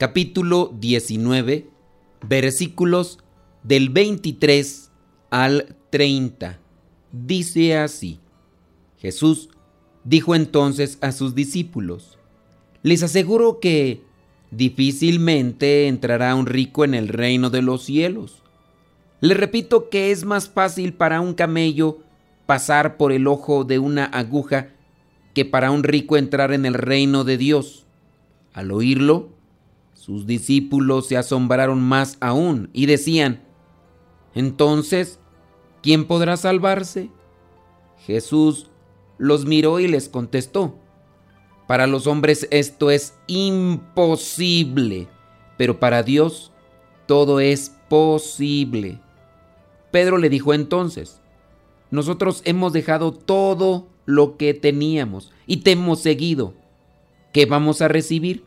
capítulo 19, versículos del 23 al 30. Dice así, Jesús dijo entonces a sus discípulos, les aseguro que difícilmente entrará un rico en el reino de los cielos. Les repito que es más fácil para un camello pasar por el ojo de una aguja que para un rico entrar en el reino de Dios. Al oírlo, sus discípulos se asombraron más aún y decían, entonces, ¿quién podrá salvarse? Jesús los miró y les contestó, para los hombres esto es imposible, pero para Dios todo es posible. Pedro le dijo entonces, nosotros hemos dejado todo lo que teníamos y te hemos seguido. ¿Qué vamos a recibir?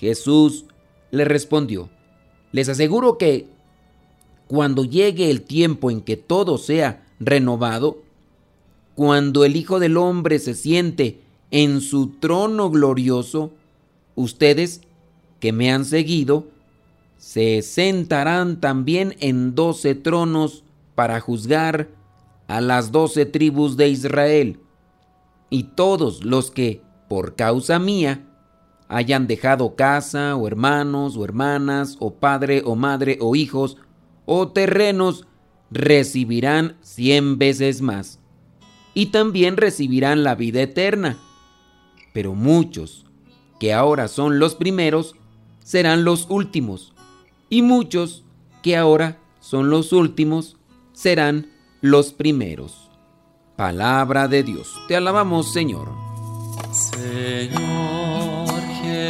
Jesús le respondió, les aseguro que cuando llegue el tiempo en que todo sea renovado, cuando el Hijo del Hombre se siente en su trono glorioso, ustedes que me han seguido, se sentarán también en doce tronos para juzgar a las doce tribus de Israel. Y todos los que, por causa mía, hayan dejado casa o hermanos o hermanas o padre o madre o hijos o terrenos, recibirán cien veces más. Y también recibirán la vida eterna. Pero muchos, que ahora son los primeros, serán los últimos. Y muchos, que ahora son los últimos, serán los primeros. Palabra de Dios. Te alabamos, Señor. Señor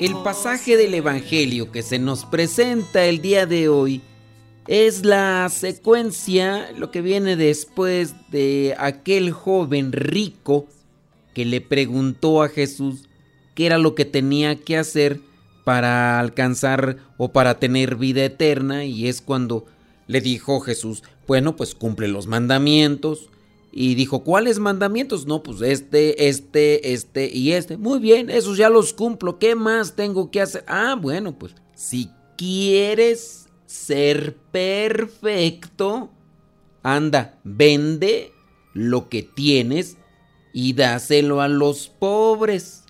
El pasaje del Evangelio que se nos presenta el día de hoy es la secuencia, lo que viene después de aquel joven rico que le preguntó a Jesús qué era lo que tenía que hacer para alcanzar o para tener vida eterna y es cuando le dijo Jesús, bueno, pues cumple los mandamientos, y dijo, ¿cuáles mandamientos? No, pues este, este, este y este. Muy bien, esos ya los cumplo. ¿Qué más tengo que hacer? Ah, bueno, pues si quieres ser perfecto, anda, vende lo que tienes y dáselo a los pobres.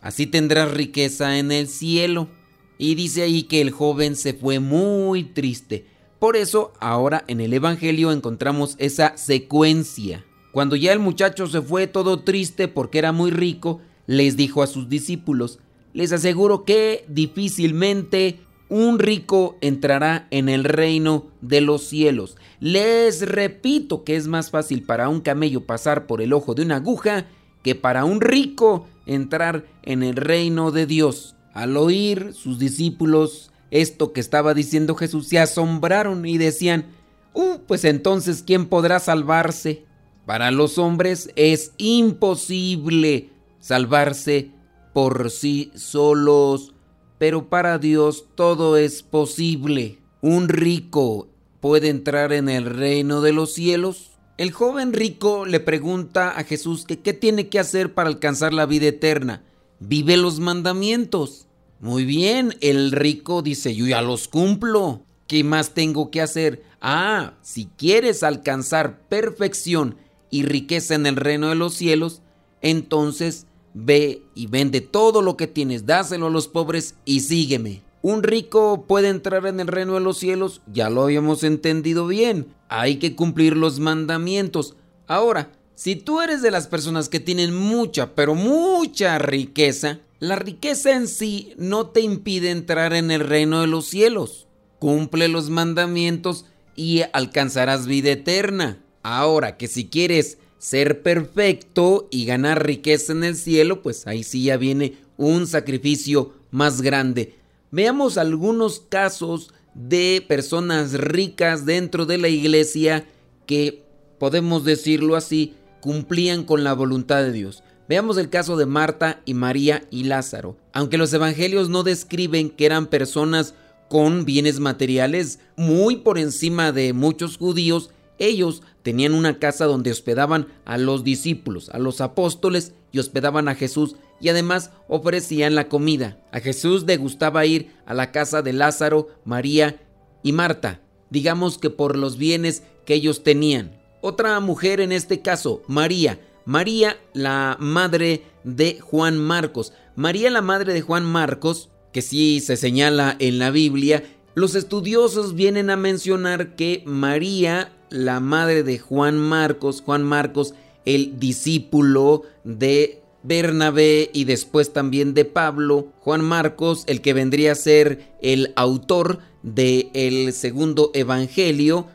Así tendrás riqueza en el cielo. Y dice ahí que el joven se fue muy triste por eso ahora en el Evangelio encontramos esa secuencia. Cuando ya el muchacho se fue todo triste porque era muy rico, les dijo a sus discípulos, les aseguro que difícilmente un rico entrará en el reino de los cielos. Les repito que es más fácil para un camello pasar por el ojo de una aguja que para un rico entrar en el reino de Dios. Al oír sus discípulos esto que estaba diciendo Jesús, se asombraron y decían, uh, pues entonces, ¿quién podrá salvarse? Para los hombres es imposible salvarse por sí solos, pero para Dios todo es posible. ¿Un rico puede entrar en el reino de los cielos? El joven rico le pregunta a Jesús que qué tiene que hacer para alcanzar la vida eterna. Vive los mandamientos. Muy bien, el rico dice, yo ya los cumplo. ¿Qué más tengo que hacer? Ah, si quieres alcanzar perfección y riqueza en el reino de los cielos, entonces ve y vende todo lo que tienes, dáselo a los pobres y sígueme. ¿Un rico puede entrar en el reino de los cielos? Ya lo habíamos entendido bien. Hay que cumplir los mandamientos. Ahora, si tú eres de las personas que tienen mucha, pero mucha riqueza, la riqueza en sí no te impide entrar en el reino de los cielos. Cumple los mandamientos y alcanzarás vida eterna. Ahora que si quieres ser perfecto y ganar riqueza en el cielo, pues ahí sí ya viene un sacrificio más grande. Veamos algunos casos de personas ricas dentro de la iglesia que, podemos decirlo así, cumplían con la voluntad de Dios. Veamos el caso de Marta y María y Lázaro. Aunque los evangelios no describen que eran personas con bienes materiales muy por encima de muchos judíos, ellos tenían una casa donde hospedaban a los discípulos, a los apóstoles y hospedaban a Jesús y además ofrecían la comida. A Jesús le gustaba ir a la casa de Lázaro, María y Marta, digamos que por los bienes que ellos tenían. Otra mujer en este caso, María, María la madre de Juan Marcos. María la madre de Juan Marcos que sí se señala en la Biblia, los estudiosos vienen a mencionar que María, la madre de Juan Marcos, Juan Marcos, el discípulo de Bernabé y después también de Pablo, Juan Marcos, el que vendría a ser el autor del el segundo evangelio,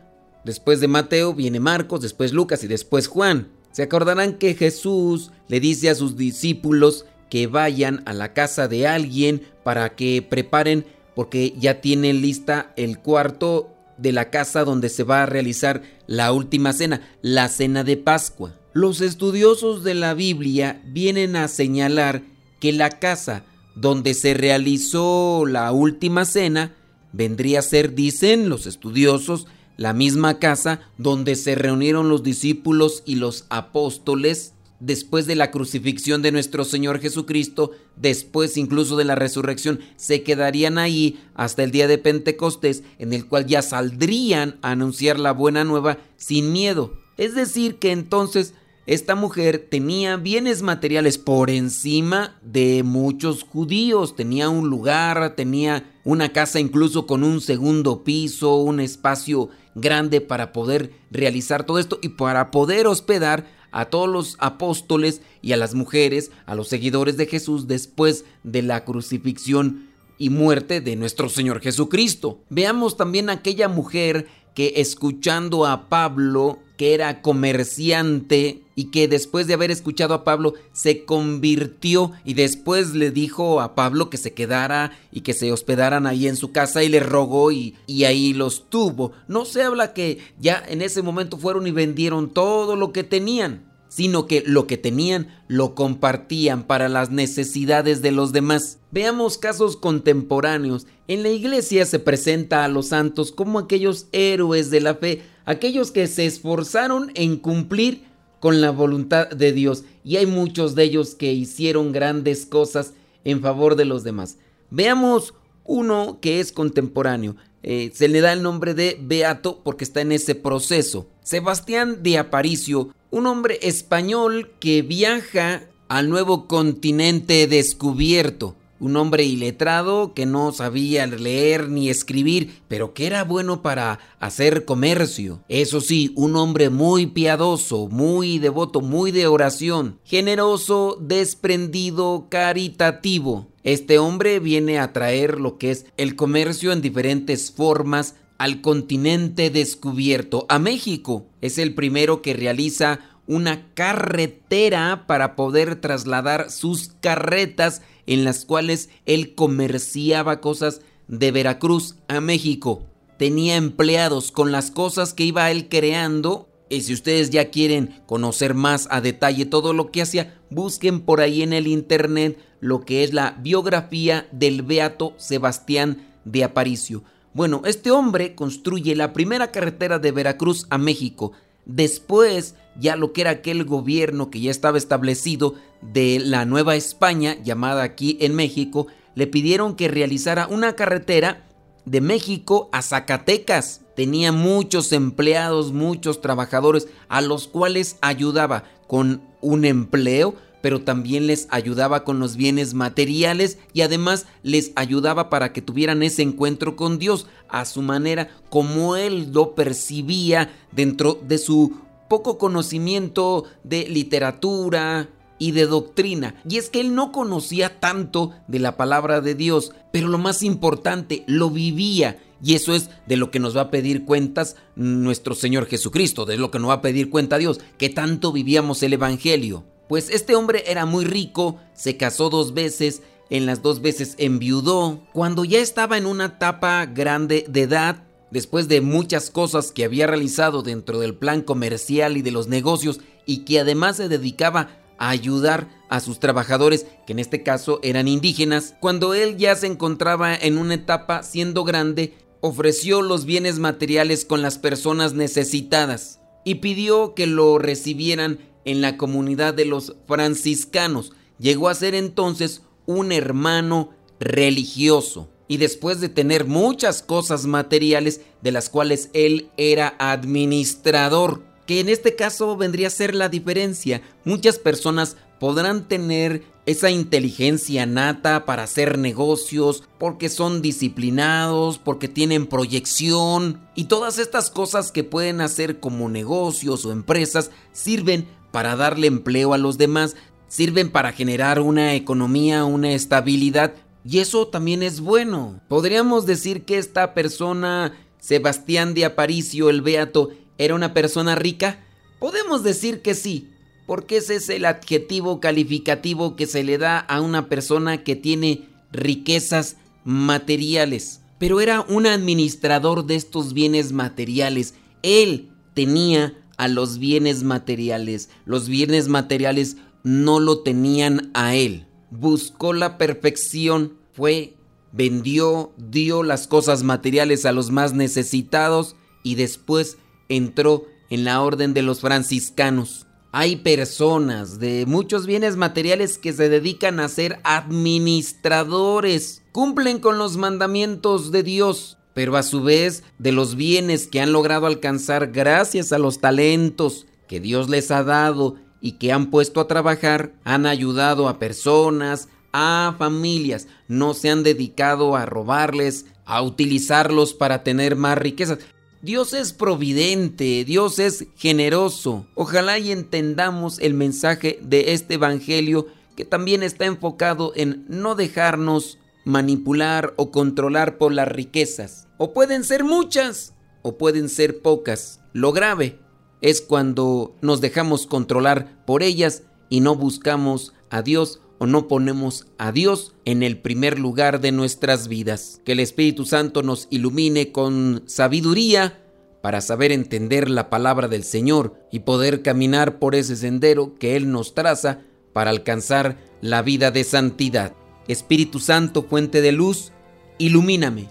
después de Mateo viene Marcos, después Lucas y después Juan. Se acordarán que Jesús le dice a sus discípulos que vayan a la casa de alguien para que preparen porque ya tienen lista el cuarto de la casa donde se va a realizar la última cena, la cena de Pascua. Los estudiosos de la Biblia vienen a señalar que la casa donde se realizó la última cena vendría a ser, dicen los estudiosos, la misma casa donde se reunieron los discípulos y los apóstoles después de la crucifixión de nuestro Señor Jesucristo, después incluso de la resurrección, se quedarían ahí hasta el día de Pentecostés, en el cual ya saldrían a anunciar la buena nueva sin miedo. Es decir, que entonces esta mujer tenía bienes materiales por encima de muchos judíos, tenía un lugar, tenía una casa incluso con un segundo piso, un espacio grande para poder realizar todo esto y para poder hospedar a todos los apóstoles y a las mujeres, a los seguidores de Jesús después de la crucifixión y muerte de nuestro Señor Jesucristo. Veamos también aquella mujer que escuchando a Pablo, que era comerciante y que después de haber escuchado a Pablo se convirtió y después le dijo a Pablo que se quedara y que se hospedaran ahí en su casa y le rogó y, y ahí los tuvo. No se habla que ya en ese momento fueron y vendieron todo lo que tenían sino que lo que tenían lo compartían para las necesidades de los demás. Veamos casos contemporáneos. En la iglesia se presenta a los santos como aquellos héroes de la fe, aquellos que se esforzaron en cumplir con la voluntad de Dios y hay muchos de ellos que hicieron grandes cosas en favor de los demás. Veamos uno que es contemporáneo. Eh, se le da el nombre de Beato porque está en ese proceso. Sebastián de Aparicio un hombre español que viaja al nuevo continente descubierto. Un hombre iletrado que no sabía leer ni escribir, pero que era bueno para hacer comercio. Eso sí, un hombre muy piadoso, muy devoto, muy de oración, generoso, desprendido, caritativo. Este hombre viene a traer lo que es el comercio en diferentes formas al continente descubierto, a México. Es el primero que realiza una carretera para poder trasladar sus carretas en las cuales él comerciaba cosas de Veracruz a México. Tenía empleados con las cosas que iba él creando. Y si ustedes ya quieren conocer más a detalle todo lo que hacía, busquen por ahí en el internet lo que es la biografía del Beato Sebastián de Aparicio. Bueno, este hombre construye la primera carretera de Veracruz a México. Después, ya lo que era aquel gobierno que ya estaba establecido de la Nueva España, llamada aquí en México, le pidieron que realizara una carretera de México a Zacatecas. Tenía muchos empleados, muchos trabajadores a los cuales ayudaba con un empleo, pero también les ayudaba con los bienes materiales y además les ayudaba para que tuvieran ese encuentro con Dios a su manera, como él lo percibía dentro de su poco conocimiento de literatura y de doctrina. Y es que él no conocía tanto de la palabra de Dios, pero lo más importante, lo vivía. Y eso es de lo que nos va a pedir cuentas nuestro Señor Jesucristo, de lo que nos va a pedir cuenta Dios, que tanto vivíamos el Evangelio. Pues este hombre era muy rico, se casó dos veces, en las dos veces enviudó. Cuando ya estaba en una etapa grande de edad, después de muchas cosas que había realizado dentro del plan comercial y de los negocios, y que además se dedicaba a ayudar a sus trabajadores, que en este caso eran indígenas, cuando él ya se encontraba en una etapa siendo grande, ofreció los bienes materiales con las personas necesitadas y pidió que lo recibieran en la comunidad de los franciscanos. Llegó a ser entonces un hermano religioso. Y después de tener muchas cosas materiales de las cuales él era administrador, que en este caso vendría a ser la diferencia. Muchas personas podrán tener esa inteligencia nata para hacer negocios, porque son disciplinados, porque tienen proyección y todas estas cosas que pueden hacer como negocios o empresas sirven para darle empleo a los demás, sirven para generar una economía, una estabilidad, y eso también es bueno. Podríamos decir que esta persona, Sebastián de Aparicio el Beato, era una persona rica. Podemos decir que sí, porque ese es el adjetivo calificativo que se le da a una persona que tiene riquezas materiales. Pero era un administrador de estos bienes materiales. Él tenía a los bienes materiales. Los bienes materiales no lo tenían a él. Buscó la perfección, fue, vendió, dio las cosas materiales a los más necesitados y después entró en la orden de los franciscanos. Hay personas de muchos bienes materiales que se dedican a ser administradores. Cumplen con los mandamientos de Dios, pero a su vez de los bienes que han logrado alcanzar gracias a los talentos que Dios les ha dado y que han puesto a trabajar, han ayudado a personas, a familias, no se han dedicado a robarles, a utilizarlos para tener más riquezas. Dios es providente, Dios es generoso. Ojalá y entendamos el mensaje de este Evangelio que también está enfocado en no dejarnos manipular o controlar por las riquezas. O pueden ser muchas o pueden ser pocas. Lo grave es cuando nos dejamos controlar por ellas y no buscamos a Dios o no ponemos a Dios en el primer lugar de nuestras vidas. Que el Espíritu Santo nos ilumine con sabiduría para saber entender la palabra del Señor y poder caminar por ese sendero que Él nos traza para alcanzar la vida de santidad. Espíritu Santo, fuente de luz, ilumíname.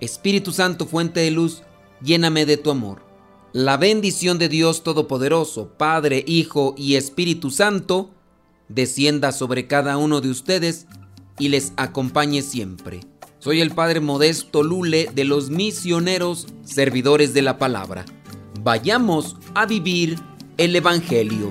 Espíritu Santo, fuente de luz, lléname de tu amor. La bendición de Dios Todopoderoso, Padre, Hijo y Espíritu Santo, descienda sobre cada uno de ustedes y les acompañe siempre. Soy el Padre Modesto Lule de los misioneros servidores de la palabra. Vayamos a vivir el Evangelio.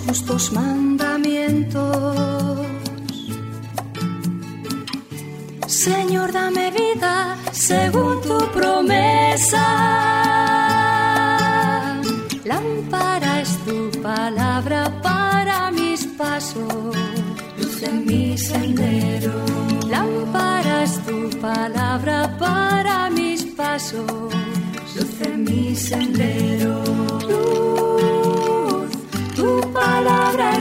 justos mandamientos. Señor, dame vida según tu promesa. Lámpara es tu palabra para mis pasos, luz en mi sendero. Lámpara es tu palabra para mis pasos, luz en mi sendero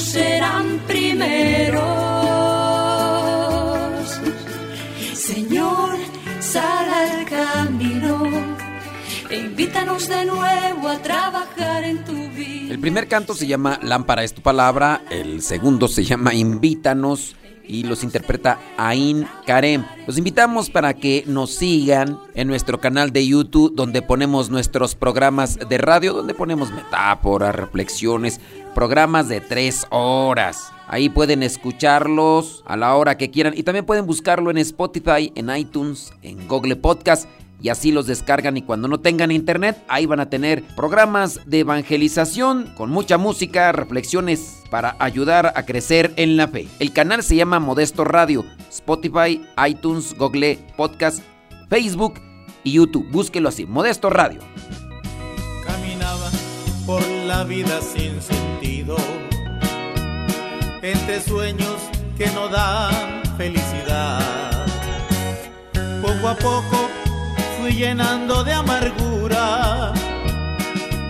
serán primeros. Señor, sal al camino e invítanos de nuevo a trabajar en tu vida. El primer canto se llama Lámpara es tu palabra, el segundo se llama Invítanos y los interpreta Ain Karem. Los invitamos para que nos sigan en nuestro canal de YouTube donde ponemos nuestros programas de radio, donde ponemos metáforas, reflexiones, programas de tres horas. Ahí pueden escucharlos a la hora que quieran y también pueden buscarlo en Spotify, en iTunes, en Google Podcast y así los descargan y cuando no tengan internet ahí van a tener programas de evangelización con mucha música, reflexiones para ayudar a crecer en la fe. El canal se llama Modesto Radio, Spotify, iTunes, Google Podcast, Facebook y YouTube. Búsquelo así, Modesto Radio. Caminaba por la vida sin sentido, entre sueños que no dan felicidad. Poco a poco fui llenando de amargura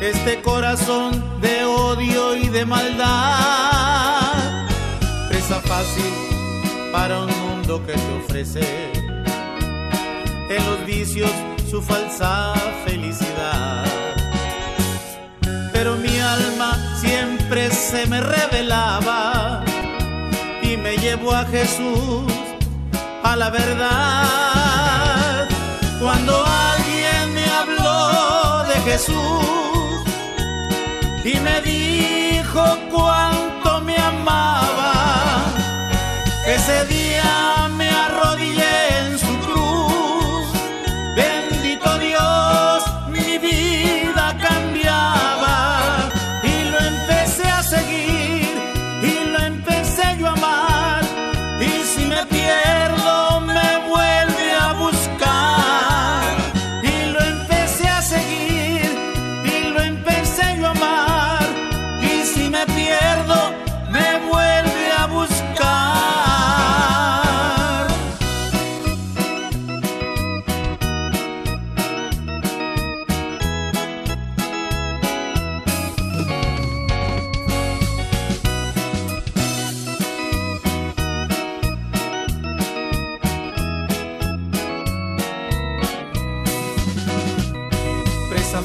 este corazón de odio y de maldad. Presa fácil para un mundo que te ofrece en los vicios su falsa felicidad. Pero mi alma siempre se me revelaba y me llevó a Jesús, a la verdad. Jesús y me dijo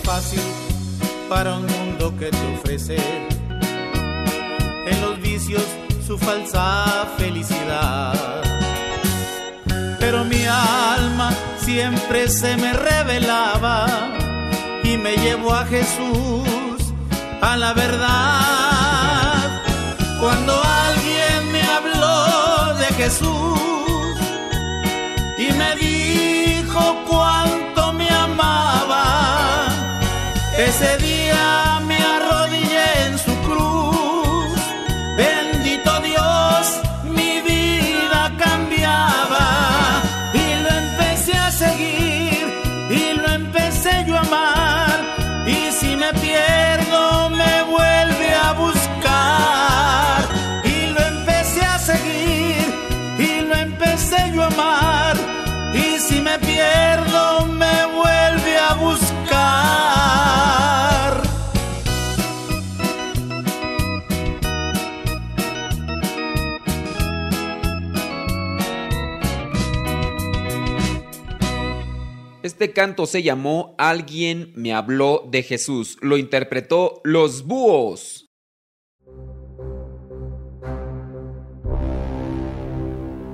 Fácil para un mundo que te ofrece en los vicios su falsa felicidad. Pero mi alma siempre se me revelaba y me llevó a Jesús, a la verdad. Cuando alguien me habló de Jesús y me dijo Este canto se llamó Alguien me habló de Jesús. Lo interpretó Los Búhos.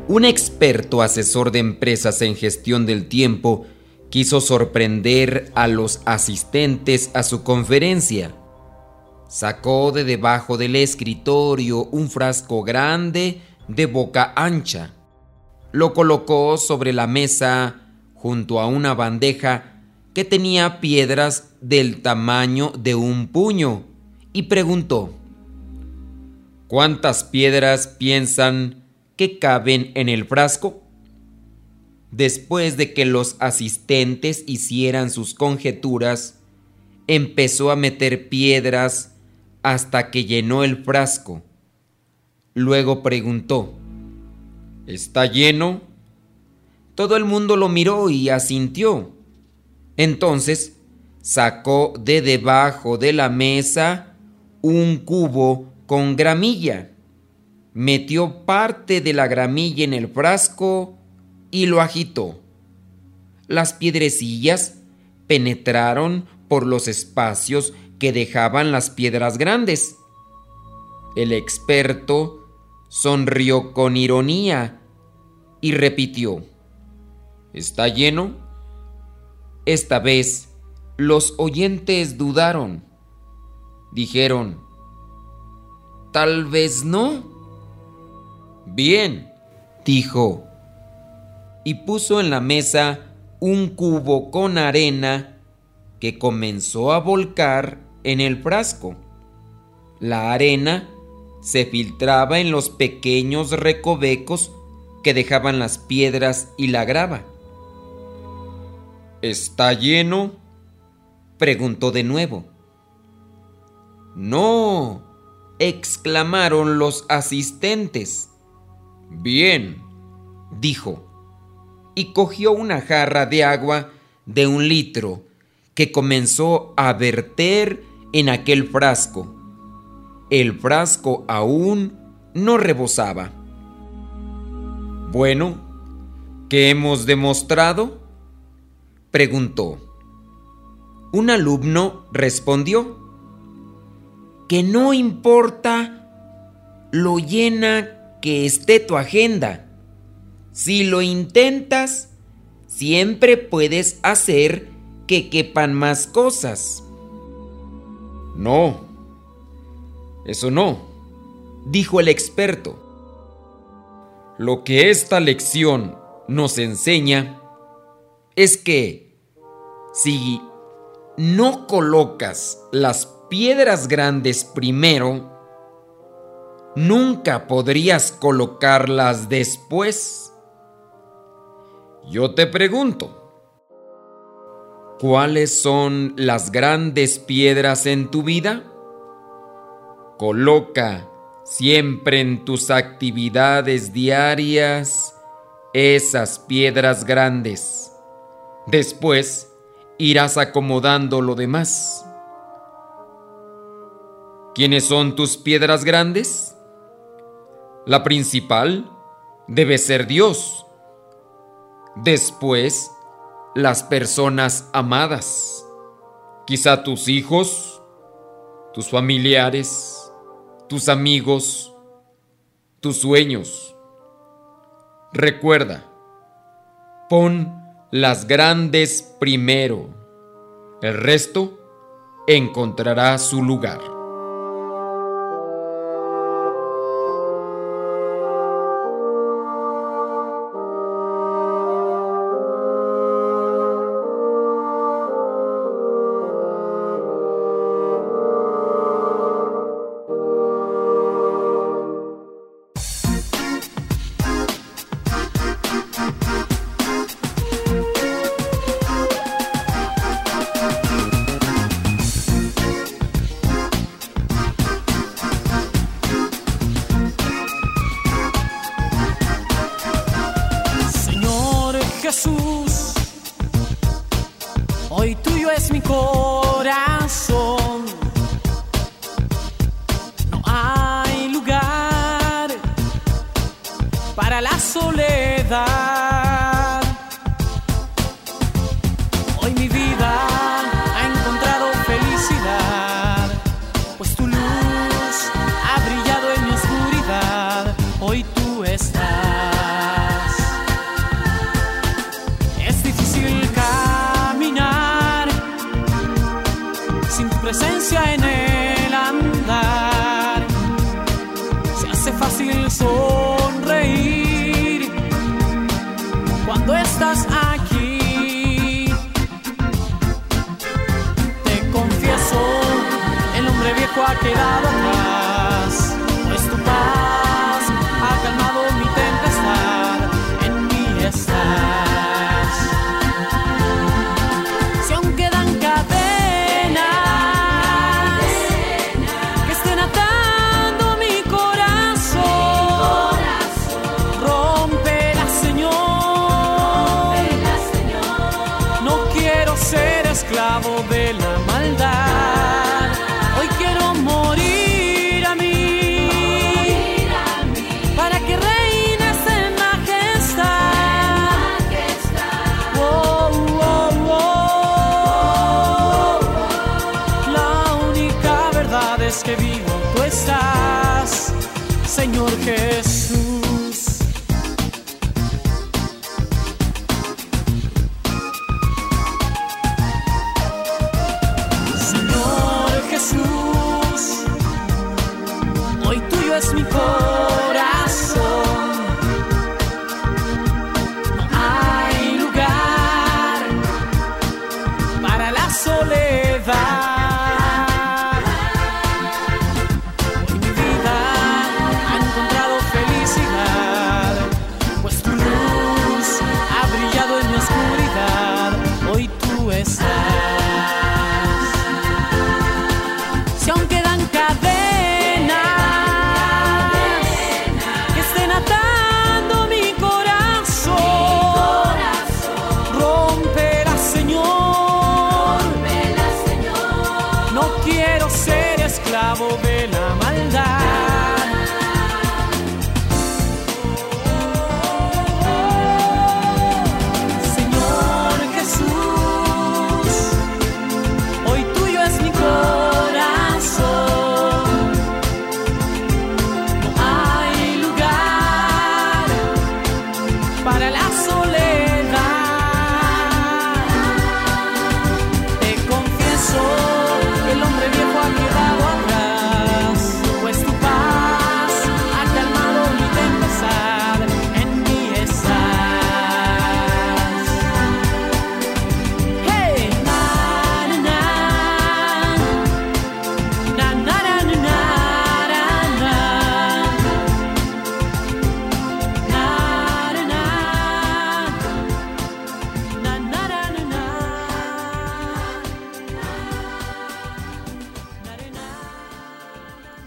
Un experto asesor de empresas en gestión del tiempo quiso sorprender a los asistentes a su conferencia. Sacó de debajo del escritorio un frasco grande de boca ancha. Lo colocó sobre la mesa junto a una bandeja que tenía piedras del tamaño de un puño y preguntó, ¿cuántas piedras piensan que caben en el frasco? Después de que los asistentes hicieran sus conjeturas, empezó a meter piedras hasta que llenó el frasco. Luego preguntó, ¿Está lleno? Todo el mundo lo miró y asintió. Entonces sacó de debajo de la mesa un cubo con gramilla metió parte de la gramilla en el frasco y lo agitó. Las piedrecillas penetraron por los espacios que dejaban las piedras grandes. El experto sonrió con ironía y repitió, ¿Está lleno? Esta vez los oyentes dudaron. Dijeron, tal vez no. Bien, dijo, y puso en la mesa un cubo con arena que comenzó a volcar en el frasco. La arena se filtraba en los pequeños recovecos que dejaban las piedras y la grava. ¿Está lleno? preguntó de nuevo. No, exclamaron los asistentes. Bien, dijo, y cogió una jarra de agua de un litro que comenzó a verter en aquel frasco. El frasco aún no rebosaba. Bueno, ¿qué hemos demostrado? Preguntó. Un alumno respondió que no importa lo llena que esté tu agenda. Si lo intentas, siempre puedes hacer que quepan más cosas. No, eso no, dijo el experto. Lo que esta lección nos enseña es que si no colocas las piedras grandes primero, nunca podrías colocarlas después. Yo te pregunto, ¿cuáles son las grandes piedras en tu vida? Coloca siempre en tus actividades diarias esas piedras grandes. Después irás acomodando lo demás. ¿Quiénes son tus piedras grandes? La principal debe ser Dios. Después, las personas amadas. Quizá tus hijos, tus familiares, tus amigos, tus sueños. Recuerda, pon las grandes primero. El resto encontrará su lugar. presencia en el andar. Se hace fácil sonreír cuando estás aquí. Te confieso, el hombre viejo ha quedado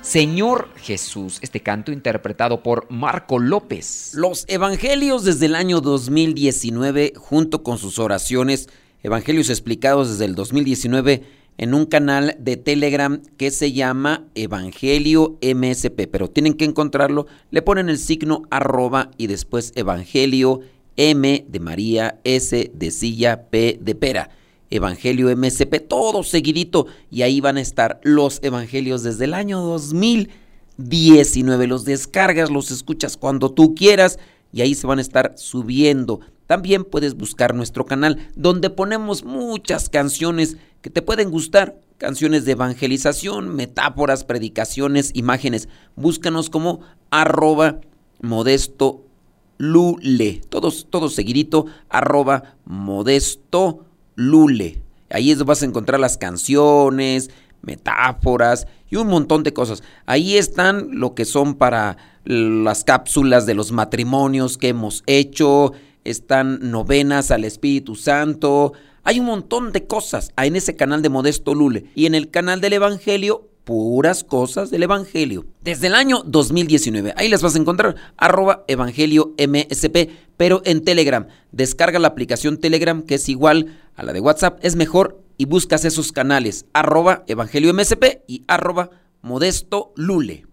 Señor Jesús, este canto interpretado por Marco López. Los evangelios desde el año 2019, junto con sus oraciones, evangelios explicados desde el 2019 en un canal de Telegram que se llama Evangelio MSP, pero tienen que encontrarlo, le ponen el signo arroba y después Evangelio M de María, S de silla, P de pera. Evangelio MSP, todo seguidito. Y ahí van a estar los evangelios desde el año 2019. Los descargas, los escuchas cuando tú quieras y ahí se van a estar subiendo. También puedes buscar nuestro canal donde ponemos muchas canciones que te pueden gustar. Canciones de evangelización, metáforas, predicaciones, imágenes. Búscanos como arroba modesto. Todos, todo seguidito, arroba modesto lule. Ahí vas a encontrar las canciones, metáforas y un montón de cosas. Ahí están lo que son para las cápsulas de los matrimonios que hemos hecho, están novenas al Espíritu Santo. Hay un montón de cosas en ese canal de Modesto Lule. Y en el canal del Evangelio, puras cosas del Evangelio. Desde el año 2019. Ahí las vas a encontrar. Arroba Evangelio MSP. Pero en Telegram. Descarga la aplicación Telegram que es igual a la de WhatsApp. Es mejor y buscas esos canales. Arroba Evangelio MSP y arroba Modesto Lule.